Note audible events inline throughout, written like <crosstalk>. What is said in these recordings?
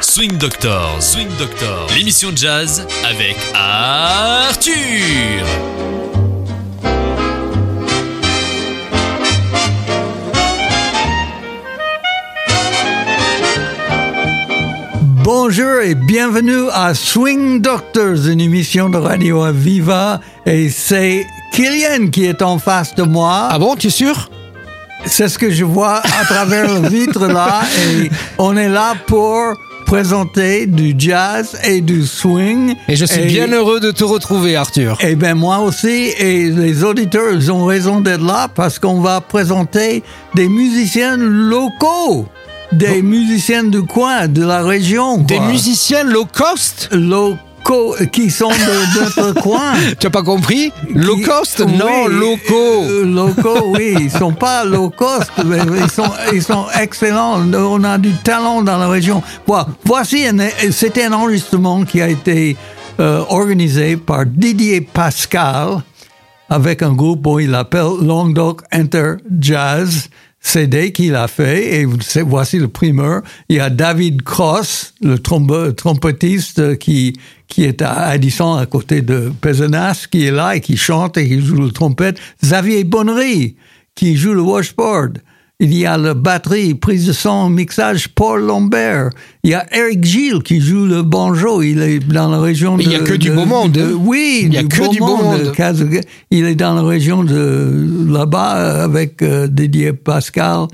Swing Doctor, Swing Doctor, l'émission de jazz avec Arthur. Bonjour et bienvenue à Swing Doctors, une émission de radio à Viva. Et c'est Kylian qui est en face de moi. Ah bon, tu es sûr? C'est ce que je vois à travers la vitre là. Et on est là pour présenter du jazz et du swing. Et je suis bien heureux de te retrouver, Arthur. Et bien moi aussi, et les auditeurs ils ont raison d'être là parce qu'on va présenter des musiciens locaux. Des musiciens du coin, de la région. Des musiciens low cost? Locaux qui sont de notre <laughs> coin. Tu as pas compris? Low cost? Oui, Non, locaux. euh, locaux, oui. Ils sont pas low cost, mais ils sont, ils sont excellents. On a du talent dans la région. Voilà. Voici, c'était un enregistrement qui a été euh, organisé par Didier Pascal avec un groupe, bon, il l'appelle Languedoc Inter Jazz. CD qu'il a fait, et c'est- voici le primeur. Il y a David Cross, le trompettiste qui, qui est à Addison à côté de Pézenas, qui est là et qui chante et qui joue le trompette. Xavier Bonnery, qui joue le washboard. Il y a la batterie, prise de son, mixage, Paul Lambert. Il y a Eric Gilles qui joue le banjo. Il est dans la région Mais de... il y a que du beau monde, de- hein. oui, Il y a que du beau monde. Il est dans la région de là-bas euh, avec euh, Didier Pascal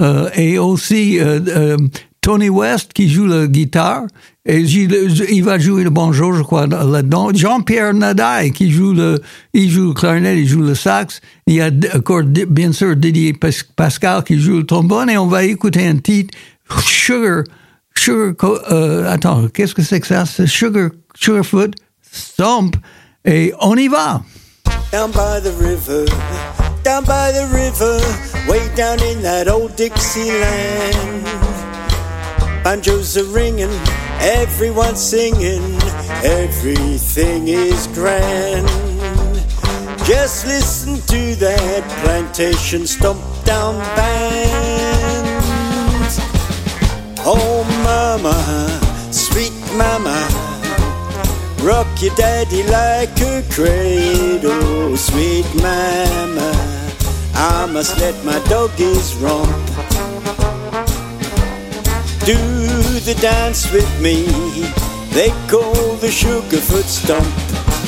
euh, et aussi euh, euh, Tony West qui joue la guitare et il va jouer le banjo, je crois, là-dedans. Jean-Pierre Nadaille qui joue le, il joue le clarinette, il joue le sax. Il y a encore bien sûr Didier Pas- Pascal qui joue le trombone et on va écouter un titre Sugar, Sugar, euh, attends, qu'est-ce que c'est que ça? Sugar, Sugarfoot, Stomp et on y va. down by the river, down by the river, way down in that old Dixieland. Banjos are ringing, everyone's singing, everything is grand. Just listen to that plantation stomp down band. Oh, mama, sweet mama. Rock your daddy like a cradle, sweet mama. I must let my doggies romp. Do the dance with me, they call the Sugarfoot Stomp.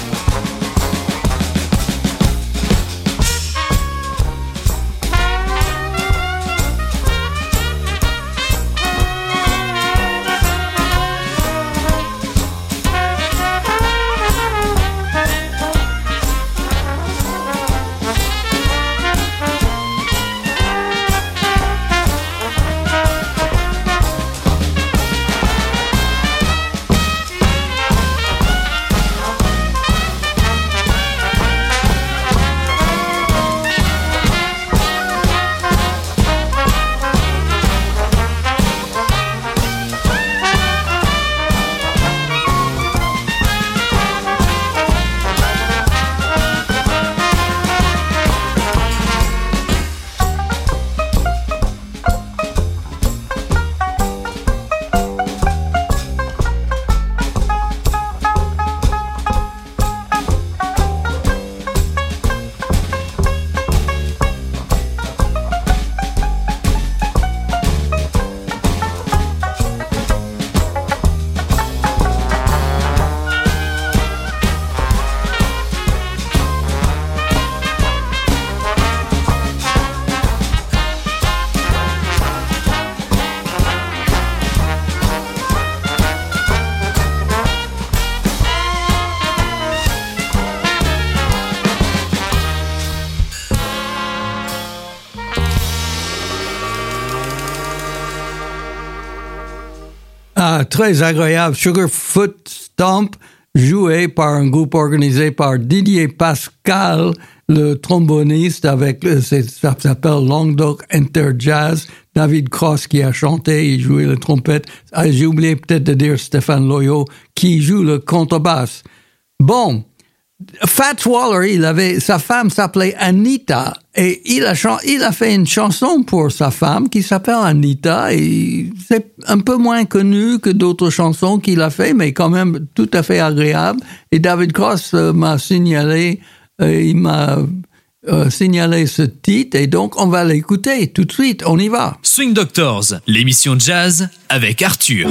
Très agréable. Sugarfoot Stomp, joué par un groupe organisé par Didier Pascal, le tromboniste, avec c'est- ça s'appelle Languedoc Inter Jazz. David Cross qui a chanté, il jouait la trompette. Ah, J'ai oublié peut-être de dire Stéphane Loyo qui joue le contrebasse. Bon, Fats Waller, il avait, sa femme s'appelait Anita et il a, il a fait une chanson pour sa femme qui s'appelle Anita et c'est un peu moins connu que d'autres chansons qu'il a fait, mais quand même tout à fait agréable. Et David Cross euh, m'a signalé, euh, il m'a euh, signalé ce titre et donc on va l'écouter tout de suite. On y va. Swing Doctors, l'émission jazz avec Arthur.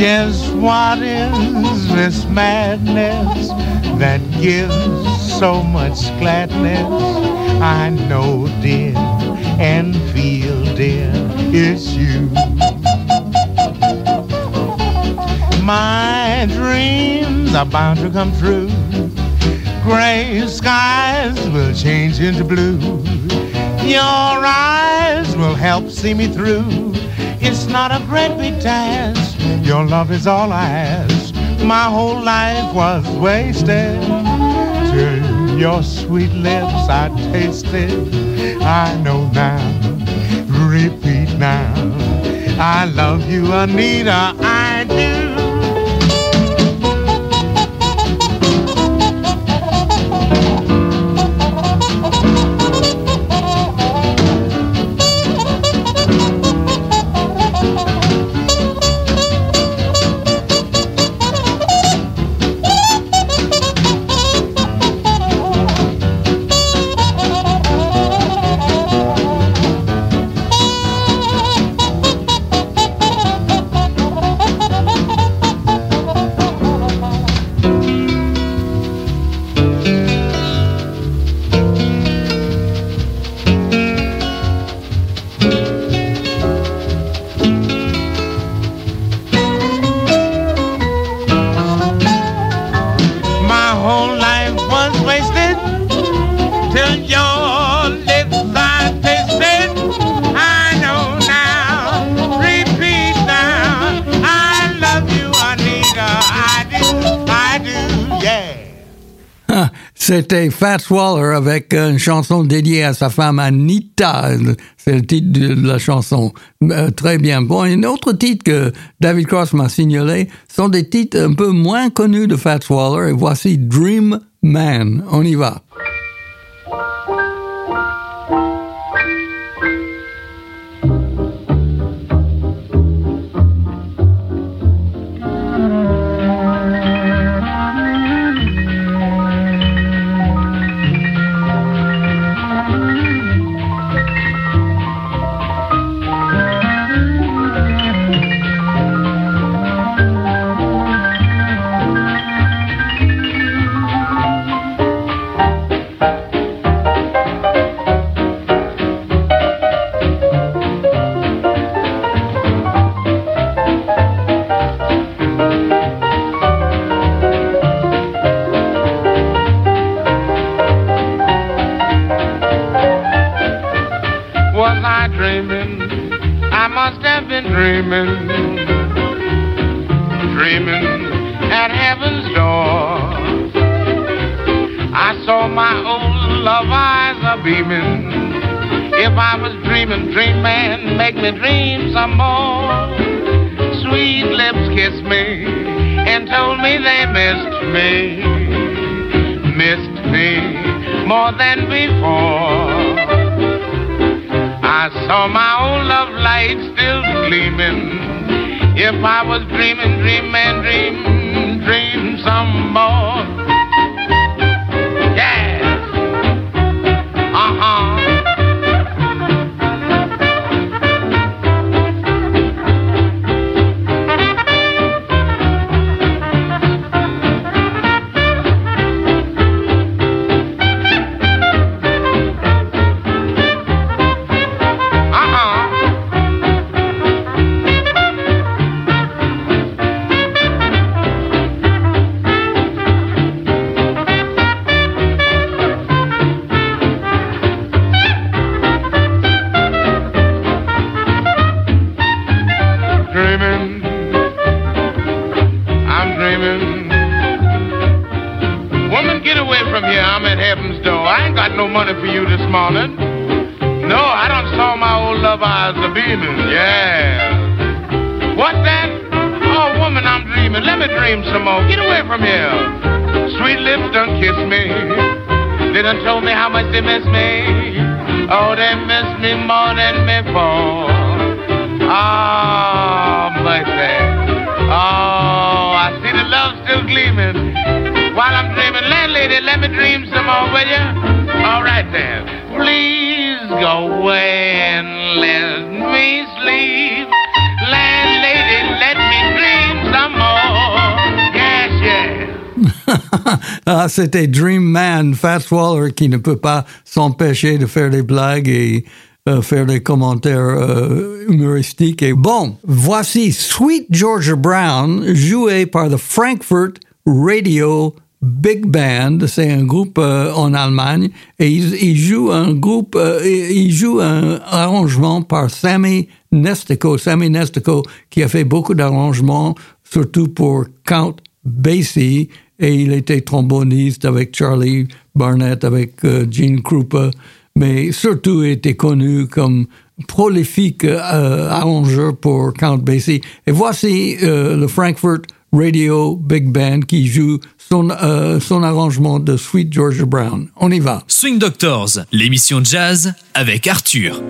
Just what is this madness that gives so much gladness? I know, dear, and feel, dear, it's you. My dreams are bound to come true. Gray skies will change into blue. Your eyes will help see me through. It's not a great big task. Your love is all I ask. My whole life was wasted. Your sweet lips I tasted. I know now. Repeat now. I love you, Anita. I C'était Fats Waller avec une chanson dédiée à sa femme Anita. C'est le titre de la chanson. Euh, très bien. Bon, un autre titre que David Cross m'a signalé sont des titres un peu moins connus de Fats Waller. Et voici Dream Man. On y va. Dreaming. Dreaming at heaven's door. I saw my old love eyes a beaming. If If I was dreaming, dream man, make me dream some more. Sweet lips kissed me and told me they missed me, missed me more than before. I saw my old love light still gleaming. If I was dreaming, dreaming, dream, dream some more. Told me how much they miss me. Oh, they miss me more than before. Oh, mercy. Oh, I see the love still gleaming. While I'm dreaming, landlady, let me dream some more, will you? <laughs> Ah, c'était Dream Man, Fats Waller, qui ne peut pas s'empêcher de faire des blagues et euh, faire des commentaires euh, humoristiques. Bon, voici Sweet Georgia Brown, joué par the Frankfurt Radio Big Band. C'est un groupe euh, en Allemagne et il, il joue un groupe, euh, il joue un arrangement par Sammy Nestico. Sammy Nestico qui a fait beaucoup d'arrangements, surtout pour Count Basie et il était tromboniste avec Charlie Barnett, avec euh, Gene Krupa, mais surtout était connu comme prolifique euh, arrangeur pour Count Basie. Et voici euh, le Frankfurt Radio Big Band qui joue son, son arrangement de Sweet Georgia Brown. On y va. Swing Doctors, l'émission jazz avec Arthur.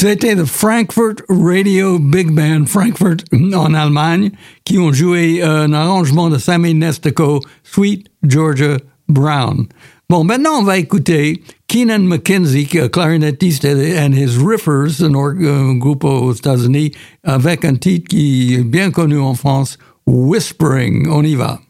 C'était le Frankfurt Radio Big Band, Frankfurt <laughs> en Allemagne, qui ont joué euh, un arrangement de Sammy Nestico, Sweet Georgia Brown. Bon, maintenant on va écouter Keenan McKenzie, clarinettiste, and his Riffers, un, un groupe aux États-Unis, avec un titre qui est bien connu en France, Whispering. On y va.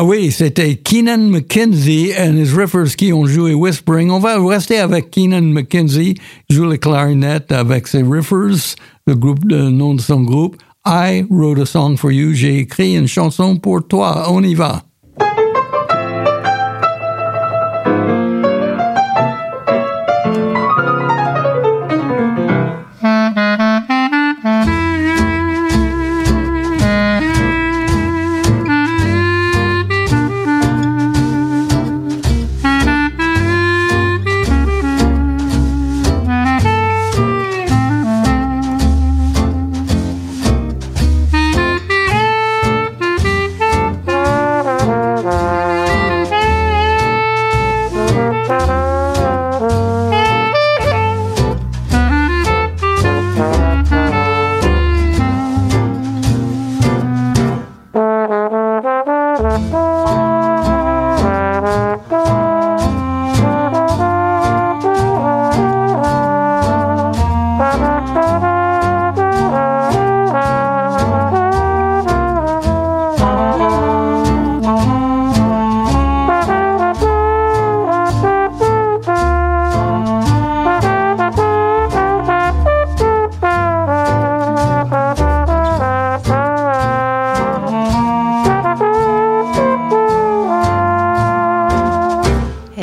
Ah oui, c'était Keenan McKenzie and his Riffers qui ont joué Whispering. On va rester avec Keenan McKenzie, joue le clarinette avec ses Riffers, le groupe, le nom de son groupe. I wrote a song for you. J'ai écrit une chanson pour toi. On y va.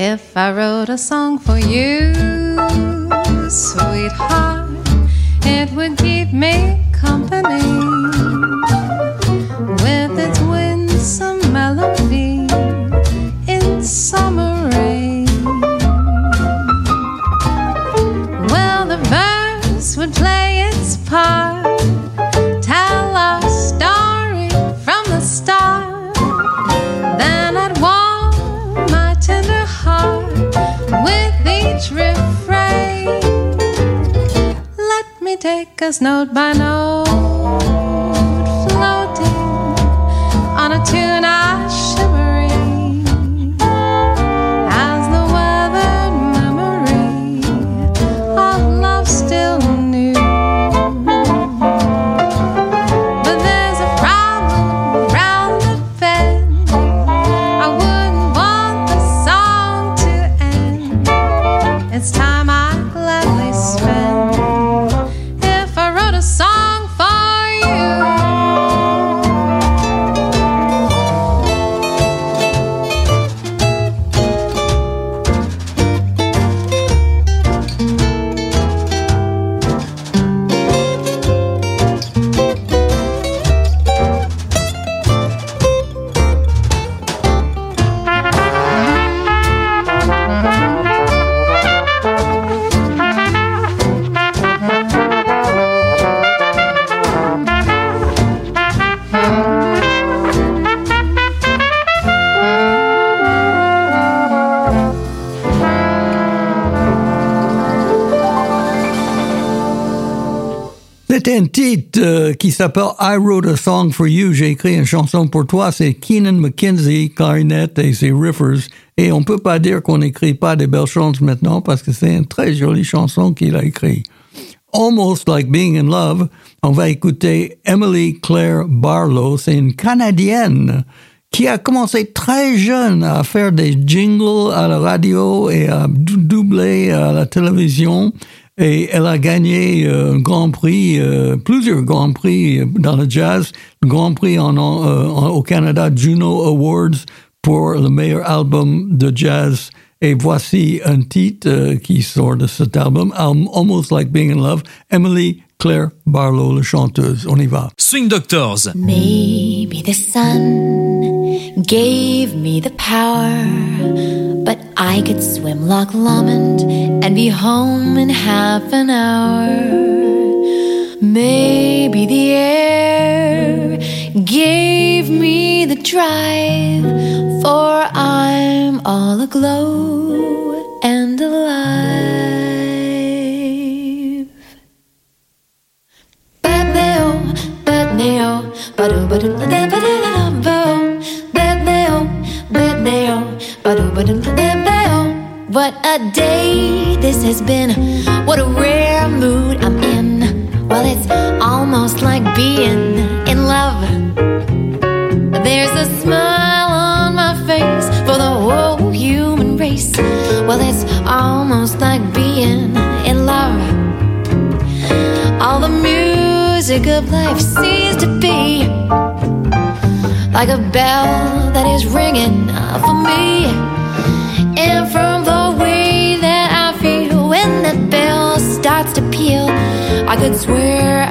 I wrote a song for you, sweetheart, it would keep me company. With its winsome us note by note, C'est un titre euh, qui s'appelle I Wrote a Song for You. J'ai écrit une chanson pour toi. C'est Keenan McKenzie, clarinette et ses riffers. Et on peut pas dire qu'on n'écrit pas des belles chansons maintenant parce que c'est une très jolie chanson qu'il a écrite. Almost Like Being in Love, on va écouter Emily Claire Barlow. C'est une Canadienne qui a commencé très jeune à faire des jingles à la radio et à dou- doubler à la télévision. Et elle a gagné euh, un grand prix, euh, plusieurs grands prix dans le jazz, le grand prix en, en- euh, en- au Canada, Juno Awards pour le meilleur album de jazz. Et voici un titre euh, qui sort de cet album, Al- Almost Like Being in Love, Emily Claire Barlow, la chanteuse. On y va. Swing Doctors. Maybe the sun gave me the power, but I could swim Loch Lomond and be home in half an hour. Maybe the air gave me the drive, for I'm all aglow and alive. Badu badu What a day this has been. What a rare mood I'm in. Well, it's almost like being in love. There's a smile on my face for the whole human race. Well, it's almost like being in love. All the music of life seems to be like a bell that is ringing for me. And from the way that I feel when that bell starts to peal, I could swear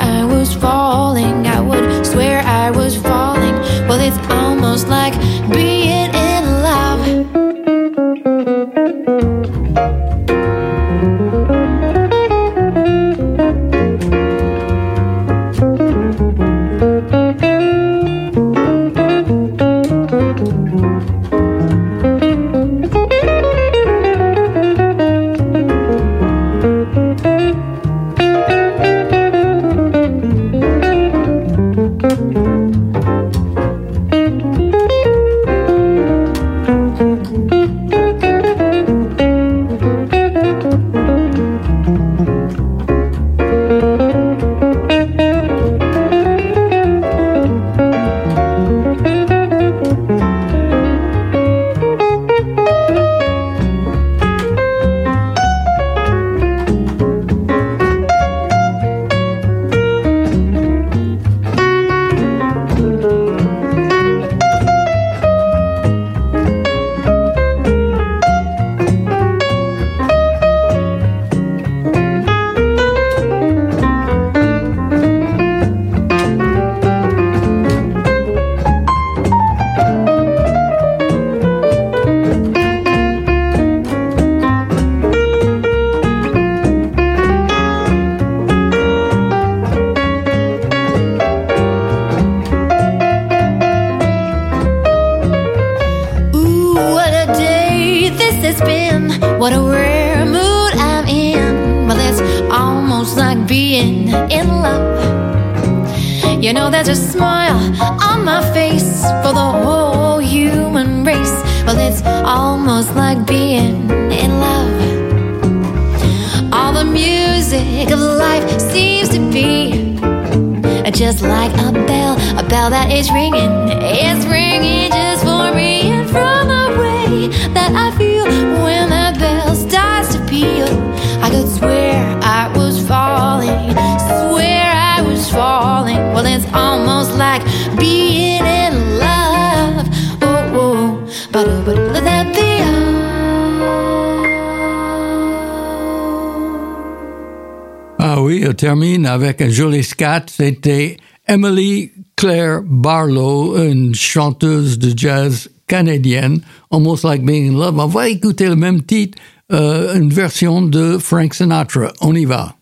avec un joli scat. C'était Emily Claire Barlow, une chanteuse de jazz canadienne, Almost Like Being in Love. On va écouter le même titre, euh, une version de Frank Sinatra. On y va.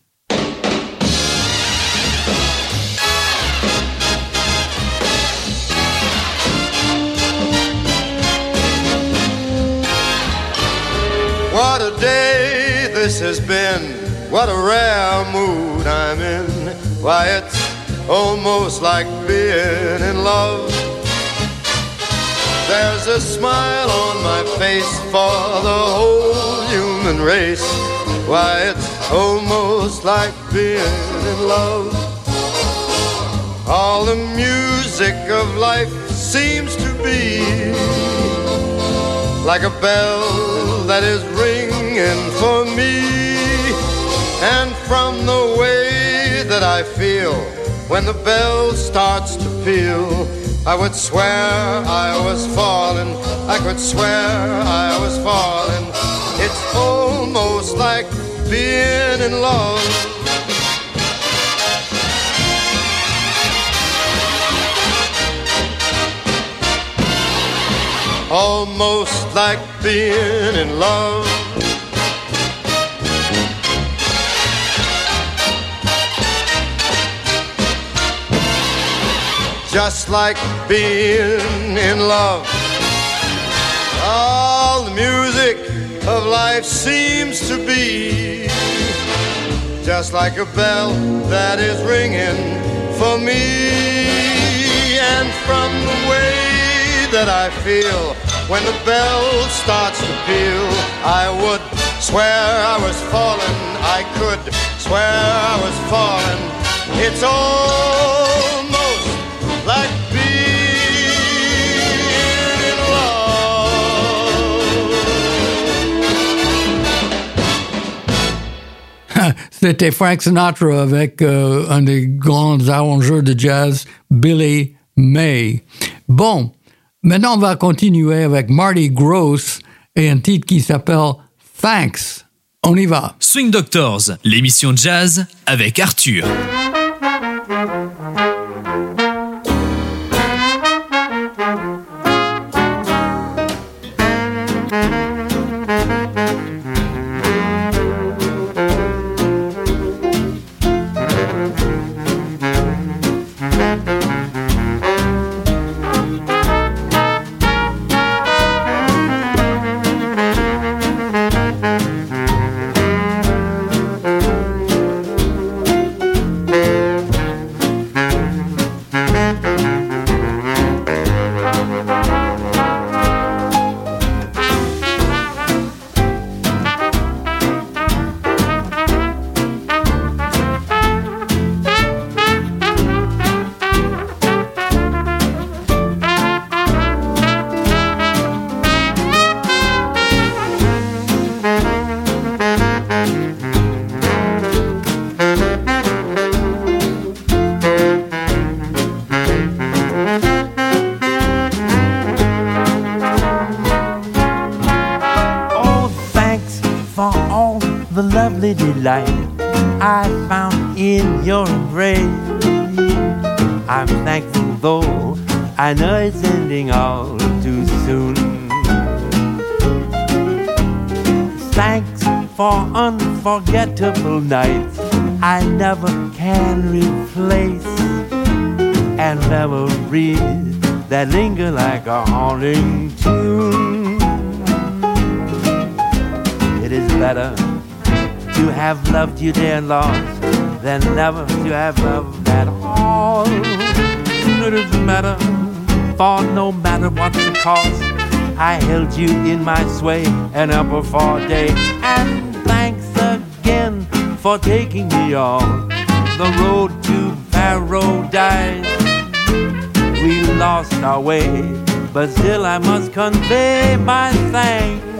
What a day this has been. What a rare mood I'm in. Why, it's almost like being in love. There's a smile on my face for the whole human race. Why, it's almost like being in love. All the music of life seems to be like a bell that is ringing for me. And from the way that I feel when the bell starts to peal, I would swear I was falling. I could swear I was falling. It's almost like being in love. Almost like being in love. Just like being in love. All the music of life seems to be just like a bell that is ringing for me. And from the way that I feel when the bell starts to peal, I would swear I was falling. I could swear I was falling. It's almost C'était Frank Sinatra avec euh, un des grands arrangeurs de jazz, Billy May. Bon, maintenant on va continuer avec Marty Gross et un titre qui s'appelle Thanks. On y va. Swing Doctors, l'émission jazz avec Arthur. Lovely delight I found in your embrace. I'm thankful though I know it's ending all too soon. Thanks for unforgettable nights I never can replace and memories that linger like a haunting tune. It is better to have loved you, dear lost, than never to have loved at all. It doesn't matter, for no matter what the cost, I held you in my sway and upper for a day. And thanks again for taking me on the road to paradise. We lost our way, but still I must convey my thanks.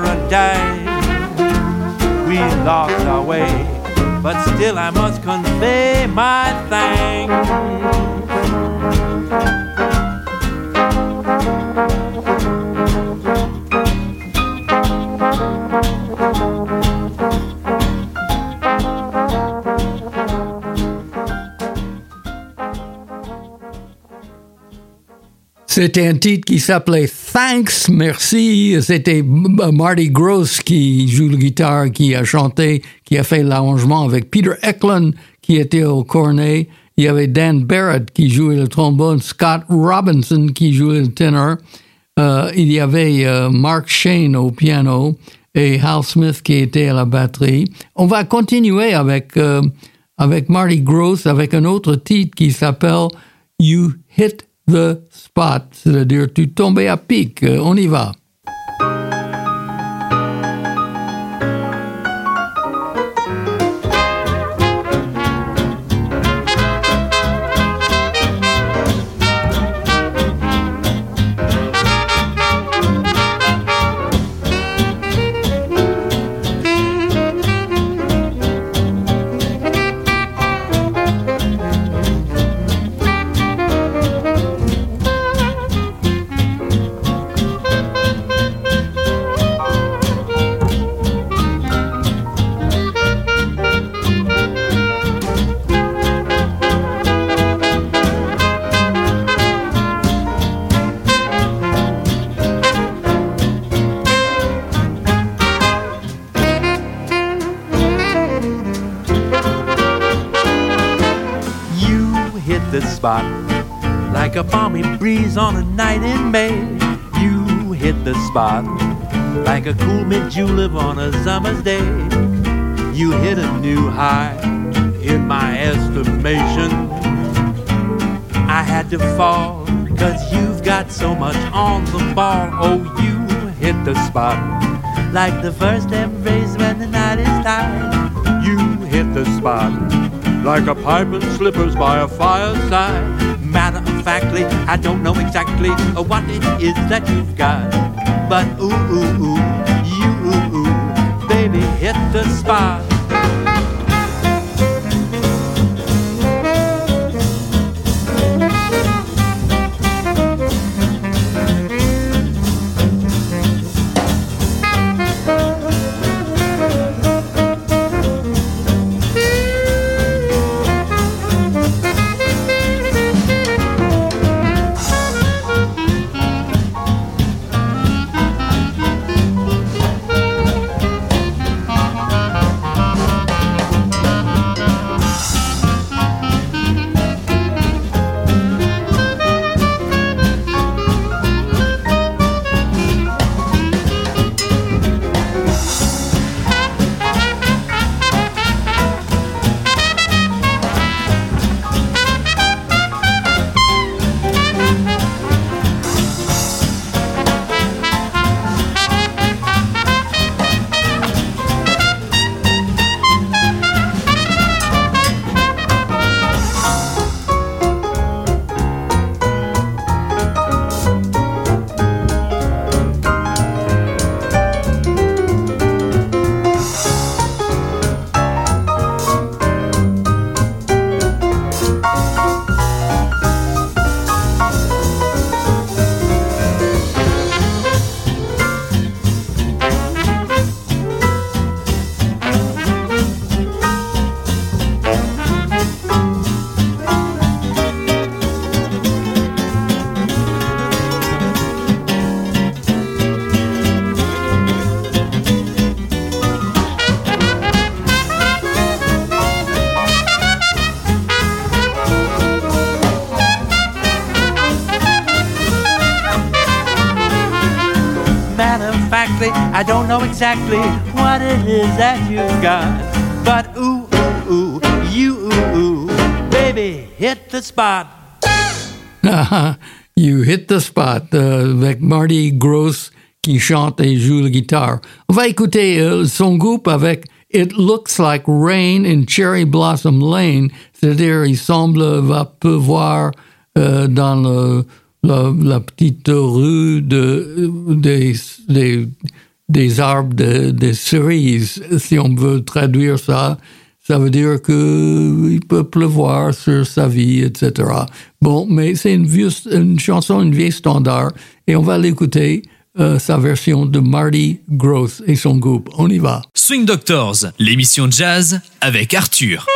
Paradise. We lost our way, but still I must convey my thanks. C'était un titre qui s'appelait Thanks, merci. C'était Marty Gross qui joue le guitare, qui a chanté, qui a fait l'arrangement avec Peter Eklund qui était au cornet. Il y avait Dan Barrett qui jouait le trombone, Scott Robinson qui jouait le ténor. Euh, il y avait euh, Mark Shane au piano et Hal Smith qui était à la batterie. On va continuer avec, euh, avec Marty Gross avec un autre titre qui s'appelle You Hit the Spot, c'est-à-dire tu tombais à pic. Euh, On y va. Spot like a cool mid julep on a summer's day. You hit a new high in my estimation. I had to fall cause you've got so much on the ball. Oh, you hit the spot like the first embrace when the night is tired. You hit the spot like a pipe and slippers by a fireside. Matter of factly, I don't know exactly what it is that you've got. But ooh, ooh, ooh, you, ooh, ooh, baby, hit the spot. Exactly what it is that you've got. But ooh, ooh, ooh, you ooh, ooh, baby, hit the spot. Uh-huh. you hit the spot euh, avec Marty Gross qui chante et joue la guitare. On va écouter euh, son groupe avec It Looks Like Rain in Cherry Blossom Lane, c'est-à-dire il semble euh, va pleuvoir euh, dans le, la, la petite rue de, euh, des, des, des arbres de, de cerises, si on veut traduire ça. Ça veut dire que il peut pleuvoir sur sa vie, etc. Bon, mais c'est une, une chanson, une vieille standard, et on va l'écouter, euh, sa version de Marty Gross et son groupe. On y va. Swing Doctors, l'émission jazz avec Arthur.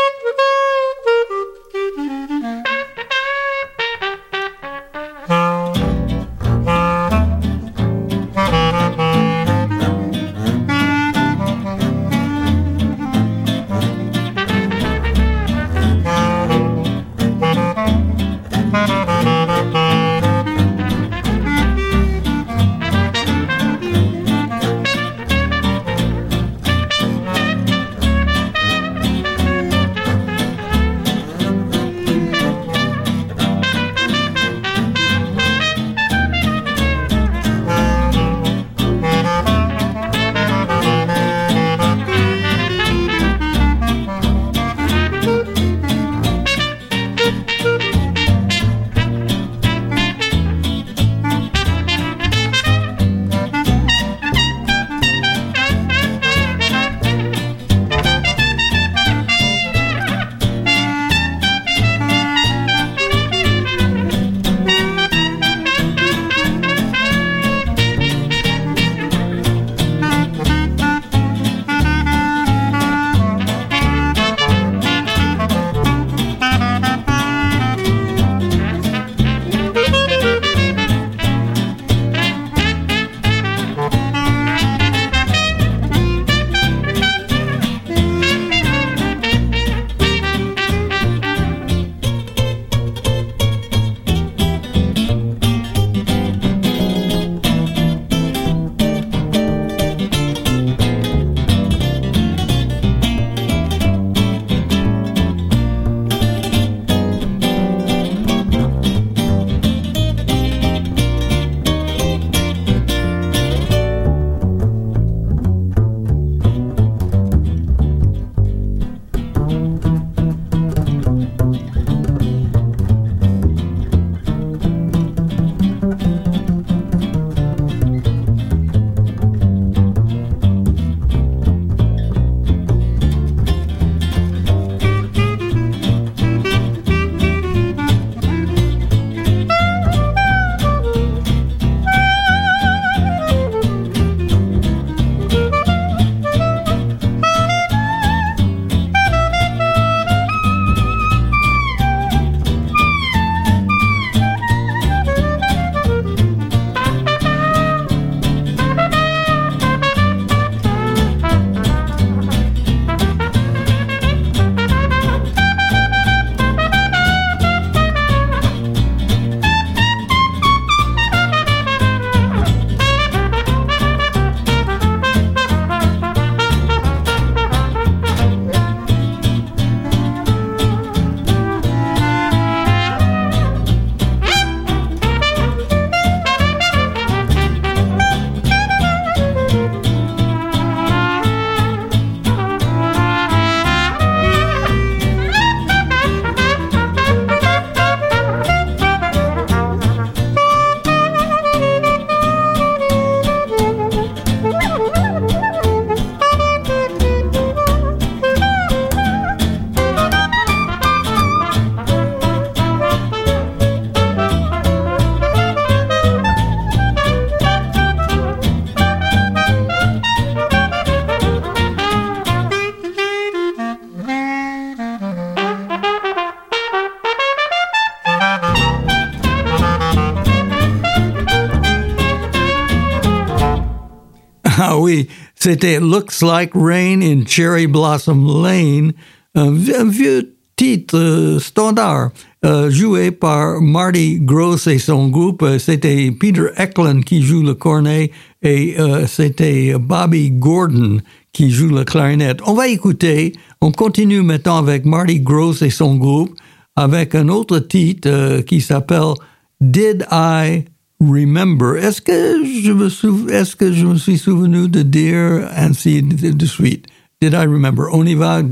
C'était Looks Like Rain in Cherry Blossom Lane, un, vi- un vieux titre euh, standard. euh, joué par Marty Gross et son groupe. Euh, C'était Peter Eklund qui joue le cornet et c'était Bobby Gordon qui joue le clarinette. On va écouter, on continue maintenant avec Marty Gross et son groupe avec un autre titre qui s'appelle Did I Remember? Est-ce que je me sou- est-ce que je me suis souvenu de dire ainsi de, suite? Did I remember? On y va,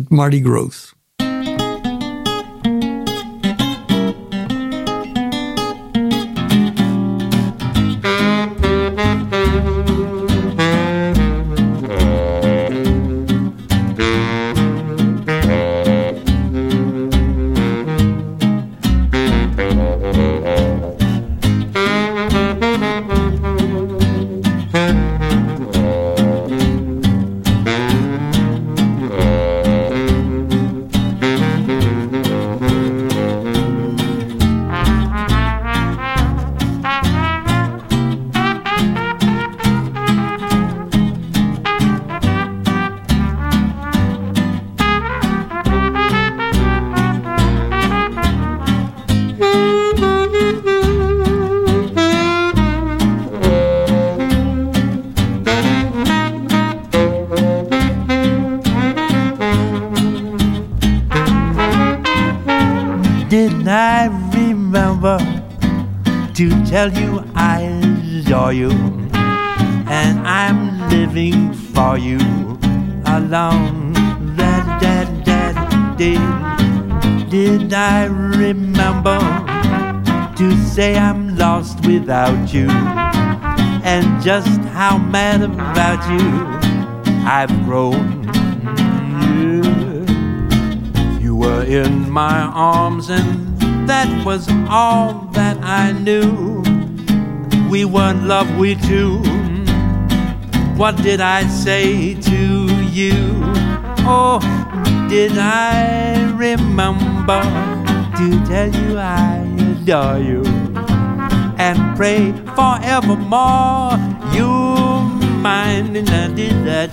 Gross. Just how mad about you I've grown? You were in my arms, and that was all that I knew. We were in love, we two. What did I say to you? Oh, did I remember to tell you I adore you and pray forevermore you're? And I did that,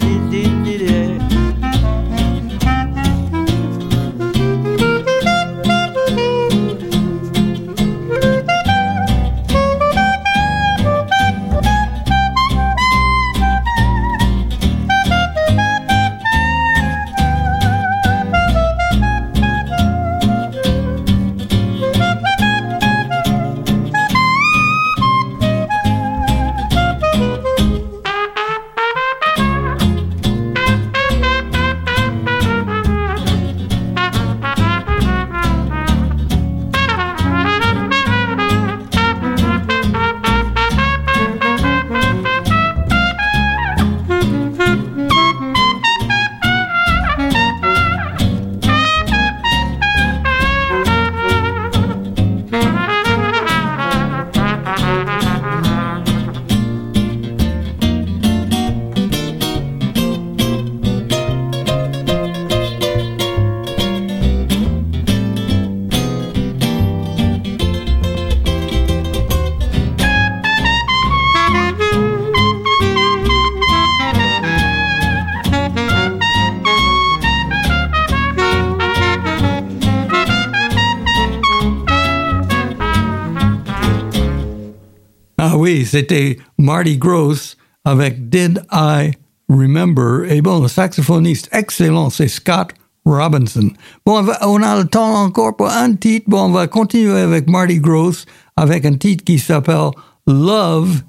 c'était Marty Gross avec Did I Remember? Et bon, le saxophoniste excellent, c'est Scott Robinson. Bon, on, a le temps encore pour un titre. Bon, on va continuer avec Marty Gross avec un titre qui s'appelle Love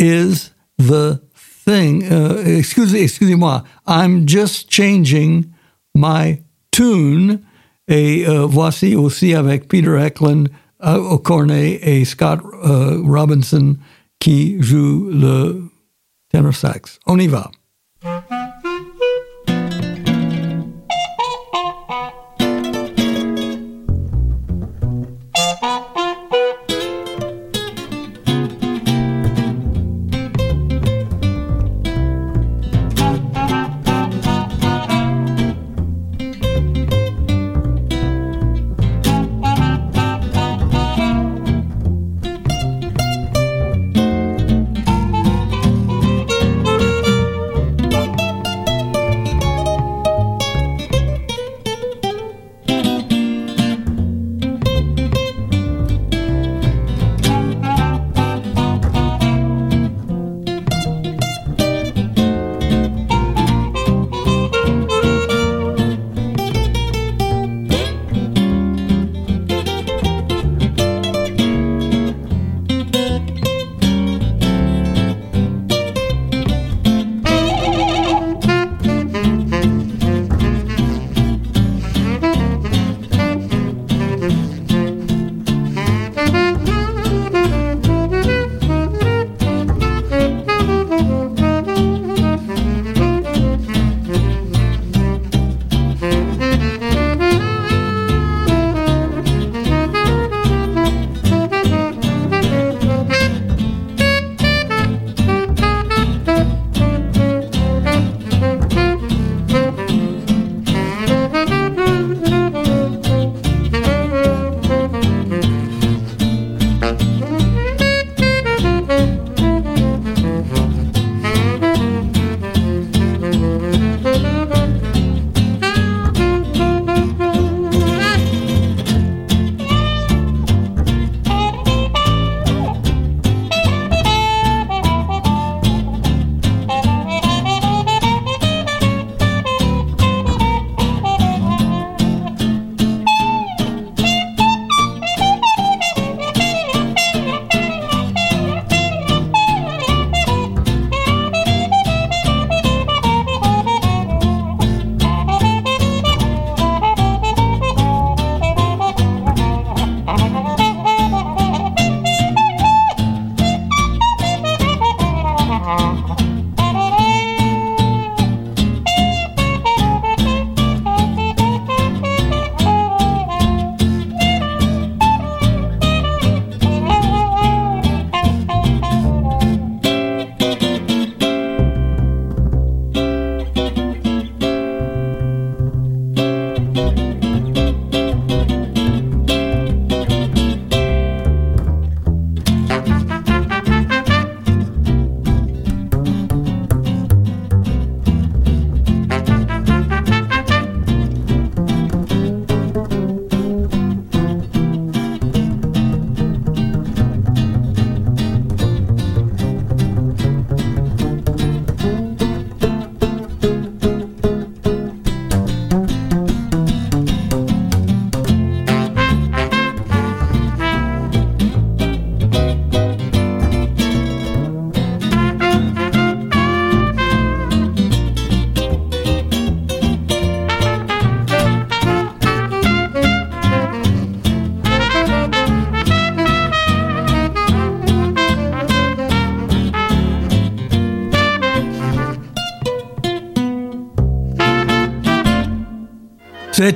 is the Thing. Euh, excusez, excusez-moi. I'm just changing my tune. Et euh, voici aussi avec Peter Eklund euh, au cornet et Scott euh, Robinson qui joue le tenor sax. On y va.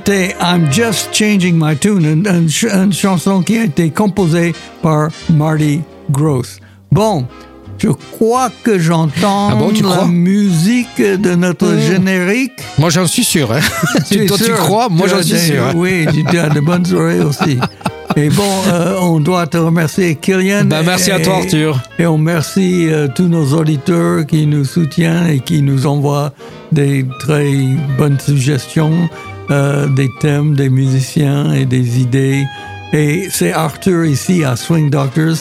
C'était I'm Just Changing My Tune, une, une ch- une chanson qui a été composée par Marty Gross. Bon, je crois que j'entends Ah bon, la musique de notre générique. Moi, j'en suis sûr. Hein. <laughs> Tu Toi, tu crois? Moi, j'en suis sûr. hein. Oui, tu as de bonnes <laughs> oreilles aussi. Et bon, euh, on doit te remercier, Kylian. Bah, merci à toi, Arthur. Et on remercie euh, tous nos auditeurs qui nous soutiennent et qui nous envoient des très bonnes suggestions, euh, des thèmes, des musiciens et des idées. Et c'est Arthur ici à Swing Doctors.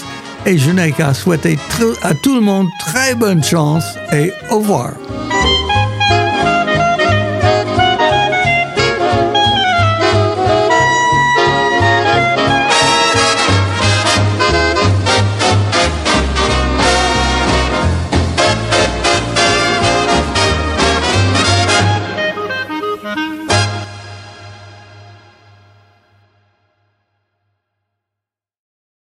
Et je n'ai qu'à souhaiter à tout le monde très bonne chance et au revoir.